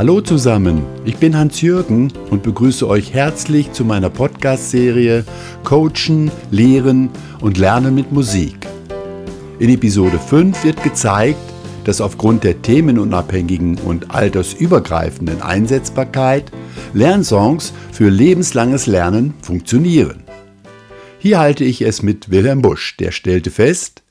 Hallo zusammen, ich bin Hans-Jürgen und begrüße euch herzlich zu meiner Podcast-Serie Coachen, Lehren und Lernen mit Musik. In Episode 5 wird gezeigt, dass aufgrund der themenunabhängigen und altersübergreifenden Einsetzbarkeit Lernsongs für lebenslanges Lernen funktionieren. Hier halte ich es mit Wilhelm Busch, der stellte fest,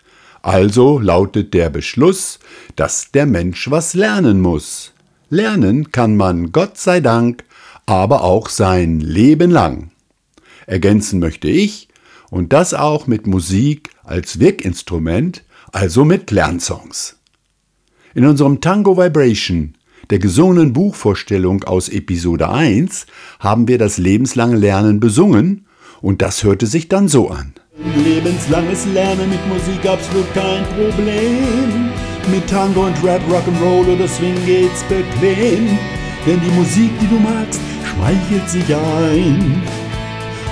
also lautet der Beschluss, dass der Mensch was lernen muss. Lernen kann man, Gott sei Dank, aber auch sein Leben lang. Ergänzen möchte ich, und das auch mit Musik als Wirkinstrument, also mit Lernsongs. In unserem Tango Vibration, der gesungenen Buchvorstellung aus Episode 1, haben wir das lebenslange Lernen besungen und das hörte sich dann so an. Lebenslanges Lernen mit Musik absolut kein Problem. Mit Tango und Rap, Rock'n'Roll oder Swing geht's bequem. Denn die Musik, die du magst, schmeichelt sich ein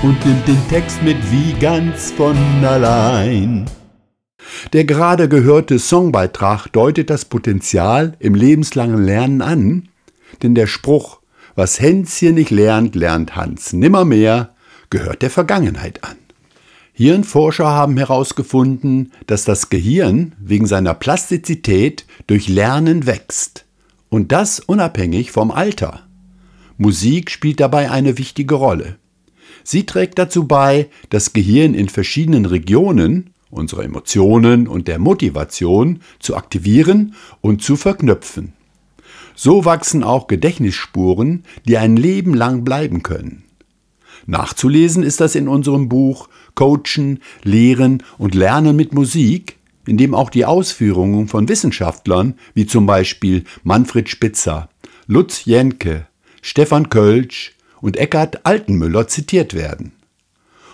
und nimmt den Text mit wie ganz von allein. Der gerade gehörte Songbeitrag deutet das Potenzial im lebenslangen Lernen an, denn der Spruch, was Hänschen nicht lernt, lernt Hans nimmermehr, gehört der Vergangenheit an. Hirnforscher haben herausgefunden, dass das Gehirn wegen seiner Plastizität durch Lernen wächst. Und das unabhängig vom Alter. Musik spielt dabei eine wichtige Rolle. Sie trägt dazu bei, das Gehirn in verschiedenen Regionen, unsere Emotionen und der Motivation, zu aktivieren und zu verknüpfen. So wachsen auch Gedächtnisspuren, die ein Leben lang bleiben können. Nachzulesen ist das in unserem Buch Coachen, Lehren und Lernen mit Musik, in dem auch die Ausführungen von Wissenschaftlern wie zum Beispiel Manfred Spitzer, Lutz Jenke, Stefan Kölsch und Eckhard Altenmüller zitiert werden.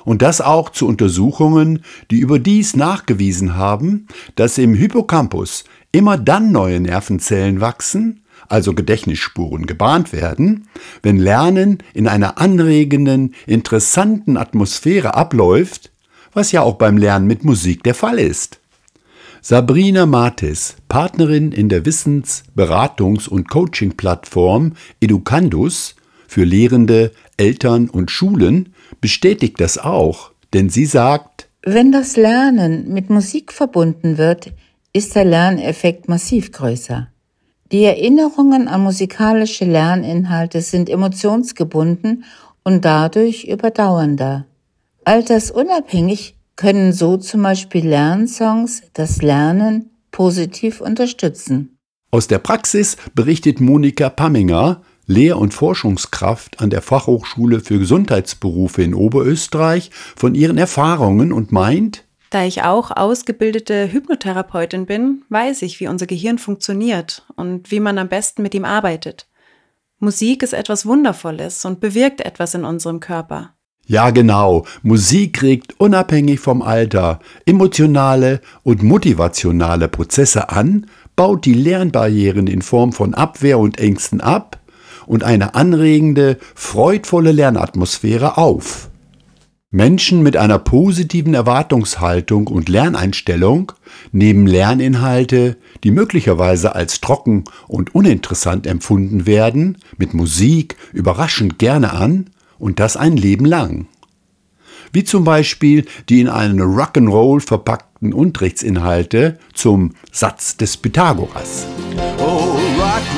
Und das auch zu Untersuchungen, die überdies nachgewiesen haben, dass im Hippocampus immer dann neue Nervenzellen wachsen, also Gedächtnisspuren, gebahnt werden, wenn Lernen in einer anregenden, interessanten Atmosphäre abläuft, was ja auch beim Lernen mit Musik der Fall ist. Sabrina Matis, Partnerin in der Wissens-, Beratungs- und Coaching-Plattform Educandus für Lehrende, Eltern und Schulen, bestätigt das auch, denn sie sagt, wenn das Lernen mit Musik verbunden wird, ist der Lerneffekt massiv größer. Die Erinnerungen an musikalische Lerninhalte sind emotionsgebunden und dadurch überdauernder. Altersunabhängig können so zum Beispiel Lernsongs das Lernen positiv unterstützen. Aus der Praxis berichtet Monika Pamminger, Lehr- und Forschungskraft an der Fachhochschule für Gesundheitsberufe in Oberösterreich, von ihren Erfahrungen und meint, da ich auch ausgebildete Hypnotherapeutin bin, weiß ich, wie unser Gehirn funktioniert und wie man am besten mit ihm arbeitet. Musik ist etwas Wundervolles und bewirkt etwas in unserem Körper. Ja, genau. Musik regt unabhängig vom Alter emotionale und motivationale Prozesse an, baut die Lernbarrieren in Form von Abwehr und Ängsten ab und eine anregende, freudvolle Lernatmosphäre auf. Menschen mit einer positiven Erwartungshaltung und Lerneinstellung nehmen Lerninhalte, die möglicherweise als trocken und uninteressant empfunden werden, mit Musik überraschend gerne an und das ein Leben lang. Wie zum Beispiel die in einen Rock'n'Roll verpackten Unterrichtsinhalte zum Satz des Pythagoras. Oh,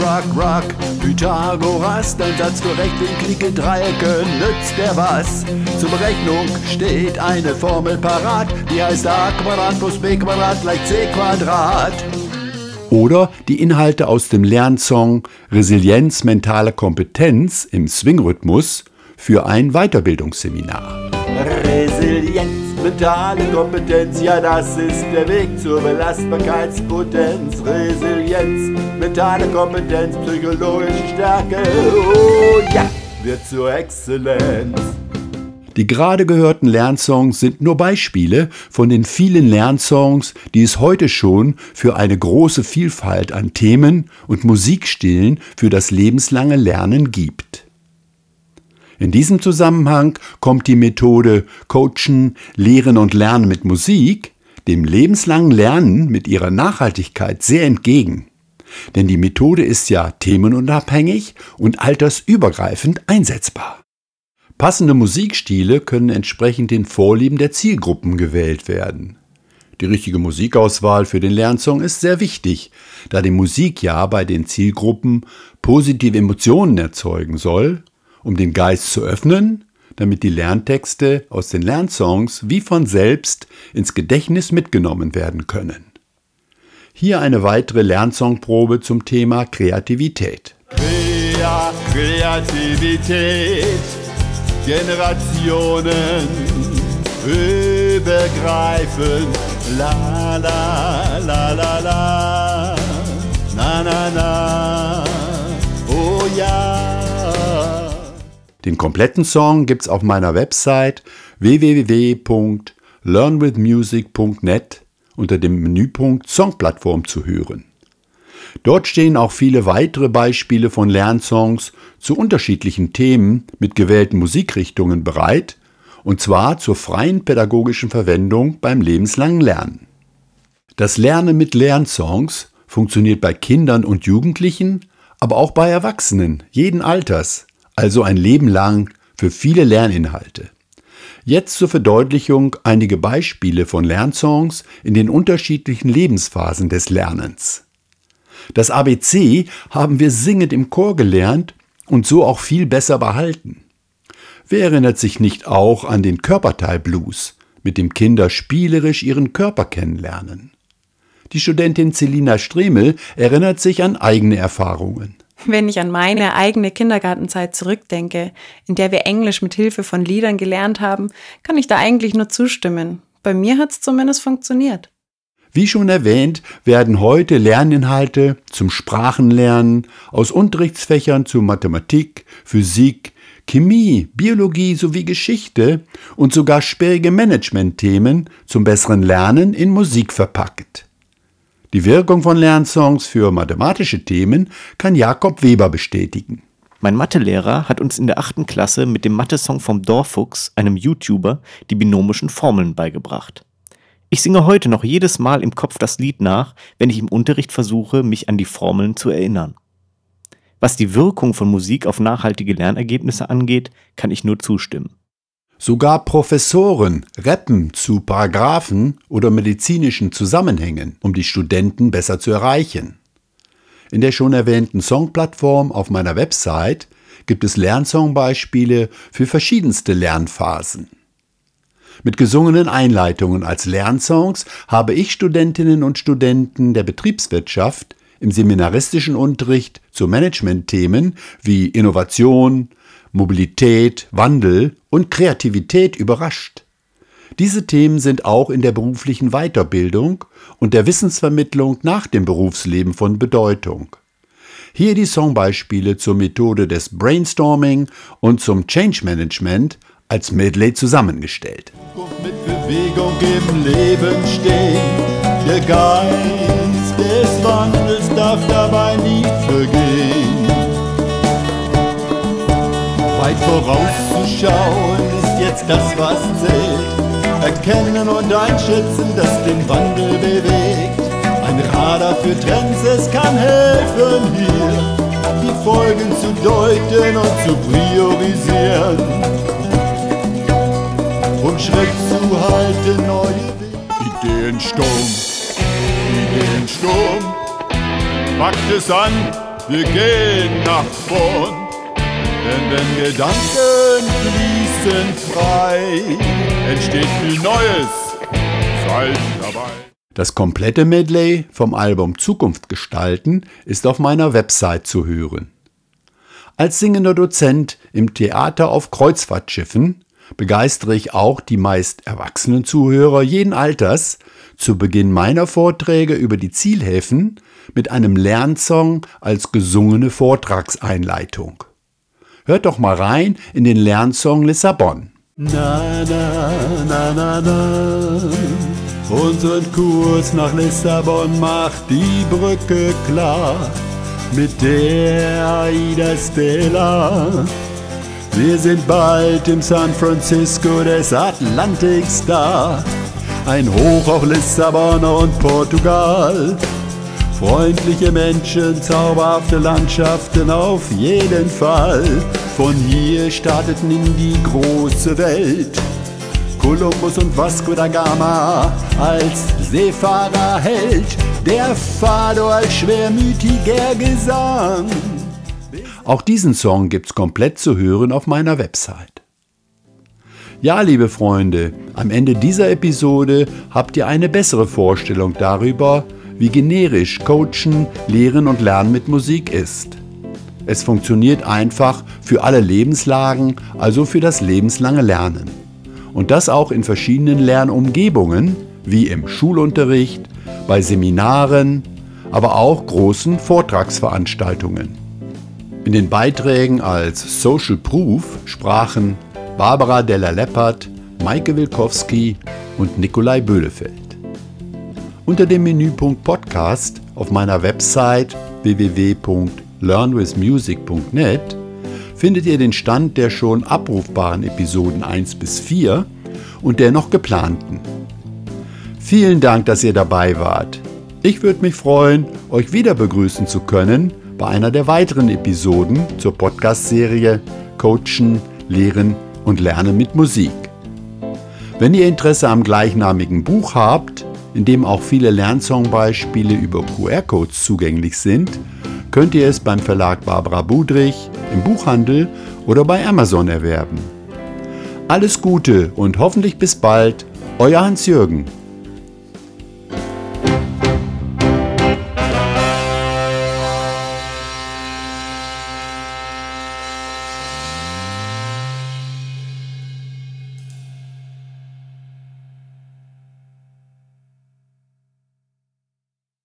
rock, rock, Pythagoras, dein Satz korrekt in Klicke Dreiecke nützt der was. Zur Berechnung steht eine Formel parat, die heißt a Quadrat plus b Quadrat gleich c Quadrat. Oder die Inhalte aus dem Lernsong Resilienz mentale Kompetenz im Swingrhythmus für ein Weiterbildungsseminar. Resilienz, mentale Kompetenz, ja das ist der Weg zur Belastbarkeitspotenz. Resilienz, mentale Kompetenz, psychologische Stärke, oh ja, wird zur Exzellenz. Die gerade gehörten Lernsongs sind nur Beispiele von den vielen Lernsongs, die es heute schon für eine große Vielfalt an Themen und Musikstilen für das lebenslange Lernen gibt. In diesem Zusammenhang kommt die Methode Coachen, Lehren und Lernen mit Musik dem lebenslangen Lernen mit ihrer Nachhaltigkeit sehr entgegen. Denn die Methode ist ja themenunabhängig und altersübergreifend einsetzbar. Passende Musikstile können entsprechend den Vorlieben der Zielgruppen gewählt werden. Die richtige Musikauswahl für den Lernsong ist sehr wichtig, da die Musik ja bei den Zielgruppen positive Emotionen erzeugen soll, um den Geist zu öffnen, damit die Lerntexte aus den Lernsongs wie von selbst ins Gedächtnis mitgenommen werden können. Hier eine weitere Lernsongprobe zum Thema Kreativität. Krea Kreativität, Generationen übergreifend. La la la la la, na na na, oh ja. Den kompletten Song gibt's auf meiner Website www.learnwithmusic.net unter dem Menüpunkt Songplattform zu hören. Dort stehen auch viele weitere Beispiele von Lernsongs zu unterschiedlichen Themen mit gewählten Musikrichtungen bereit, und zwar zur freien pädagogischen Verwendung beim lebenslangen Lernen. Das Lernen mit Lernsongs funktioniert bei Kindern und Jugendlichen, aber auch bei Erwachsenen jeden Alters, also ein Leben lang für viele Lerninhalte. Jetzt zur Verdeutlichung einige Beispiele von Lernsongs in den unterschiedlichen Lebensphasen des Lernens. Das ABC haben wir singend im Chor gelernt und so auch viel besser behalten. Wer erinnert sich nicht auch an den Körperteil Blues, mit dem Kinder spielerisch ihren Körper kennenlernen? Die Studentin Celina Stremel erinnert sich an eigene Erfahrungen. Wenn ich an meine eigene Kindergartenzeit zurückdenke, in der wir Englisch mit Hilfe von Liedern gelernt haben, kann ich da eigentlich nur zustimmen. Bei mir hat es zumindest funktioniert. Wie schon erwähnt, werden heute Lerninhalte zum Sprachenlernen aus Unterrichtsfächern zu Mathematik, Physik, Chemie, Biologie sowie Geschichte und sogar sperrige Managementthemen zum besseren Lernen in Musik verpackt. Die Wirkung von Lernsongs für mathematische Themen kann Jakob Weber bestätigen. Mein Mathelehrer hat uns in der achten Klasse mit dem Mathesong vom Dorfuchs, einem YouTuber, die binomischen Formeln beigebracht. Ich singe heute noch jedes Mal im Kopf das Lied nach, wenn ich im Unterricht versuche, mich an die Formeln zu erinnern. Was die Wirkung von Musik auf nachhaltige Lernergebnisse angeht, kann ich nur zustimmen. Sogar Professoren rappen zu Paragraphen oder medizinischen Zusammenhängen, um die Studenten besser zu erreichen. In der schon erwähnten Songplattform auf meiner Website gibt es Lernsongbeispiele für verschiedenste Lernphasen. Mit gesungenen Einleitungen als Lernsongs habe ich Studentinnen und Studenten der Betriebswirtschaft im seminaristischen Unterricht zu Managementthemen wie Innovation, Mobilität, Wandel und Kreativität überrascht. Diese Themen sind auch in der beruflichen Weiterbildung und der Wissensvermittlung nach dem Berufsleben von Bedeutung. Hier die Songbeispiele zur Methode des Brainstorming und zum Change Management als Medley zusammengestellt. Mit Bewegung im Leben stehen, der Geist des Wandels darf dabei nie vergehen. Weit vorauszuschauen ist jetzt das, was zählt. Erkennen und einschätzen, das den Wandel bewegt. Ein Radar für Trends, es kann helfen hier, die Folgen zu deuten und zu priorisieren. Und Schritt zu halten, neue. Ideensturm, Ideensturm, packt es an, wir gehen nach vorn. Denn wenn Gedanken fließen frei, entsteht viel Neues. Seid dabei. Das komplette Medley vom Album Zukunft gestalten ist auf meiner Website zu hören. Als singender Dozent im Theater auf Kreuzfahrtschiffen begeistere ich auch die meist erwachsenen Zuhörer jeden Alters zu Beginn meiner Vorträge über die Zielhäfen mit einem Lernsong als gesungene Vortragseinleitung. Hört doch mal rein in den Lernsong Lissabon. Na, na, na, na, na. Unseren Kurs nach Lissabon macht die Brücke klar mit der Aida Stella. Wir sind bald im San Francisco des Atlantiks da. Ein Hoch auf Lissabon und Portugal. Freundliche Menschen, zauberhafte Landschaften auf jeden Fall. Von hier starteten in die große Welt. Kolumbus und Vasco da Gama als Seefahrer Held, der Fado als schwermütiger Gesang. Auch diesen Song gibt's komplett zu hören auf meiner Website. Ja, liebe Freunde, am Ende dieser Episode habt ihr eine bessere Vorstellung darüber, wie generisch Coachen, Lehren und Lernen mit Musik ist. Es funktioniert einfach für alle Lebenslagen, also für das lebenslange Lernen. Und das auch in verschiedenen Lernumgebungen, wie im Schulunterricht, bei Seminaren, aber auch großen Vortragsveranstaltungen. In den Beiträgen als Social Proof sprachen Barbara Della Leppert, Maike Wilkowski und Nikolai Böhlefeld. Unter dem Menüpunkt Podcast auf meiner Website www.learnwithmusic.net findet ihr den Stand der schon abrufbaren Episoden 1 bis 4 und der noch geplanten. Vielen Dank, dass ihr dabei wart. Ich würde mich freuen, euch wieder begrüßen zu können bei einer der weiteren Episoden zur Podcast-Serie Coachen, Lehren und Lernen mit Musik. Wenn ihr Interesse am gleichnamigen Buch habt, in dem auch viele Lernsongbeispiele über QR-Codes zugänglich sind, könnt ihr es beim Verlag Barbara Budrich, im Buchhandel oder bei Amazon erwerben. Alles Gute und hoffentlich bis bald, euer Hans-Jürgen.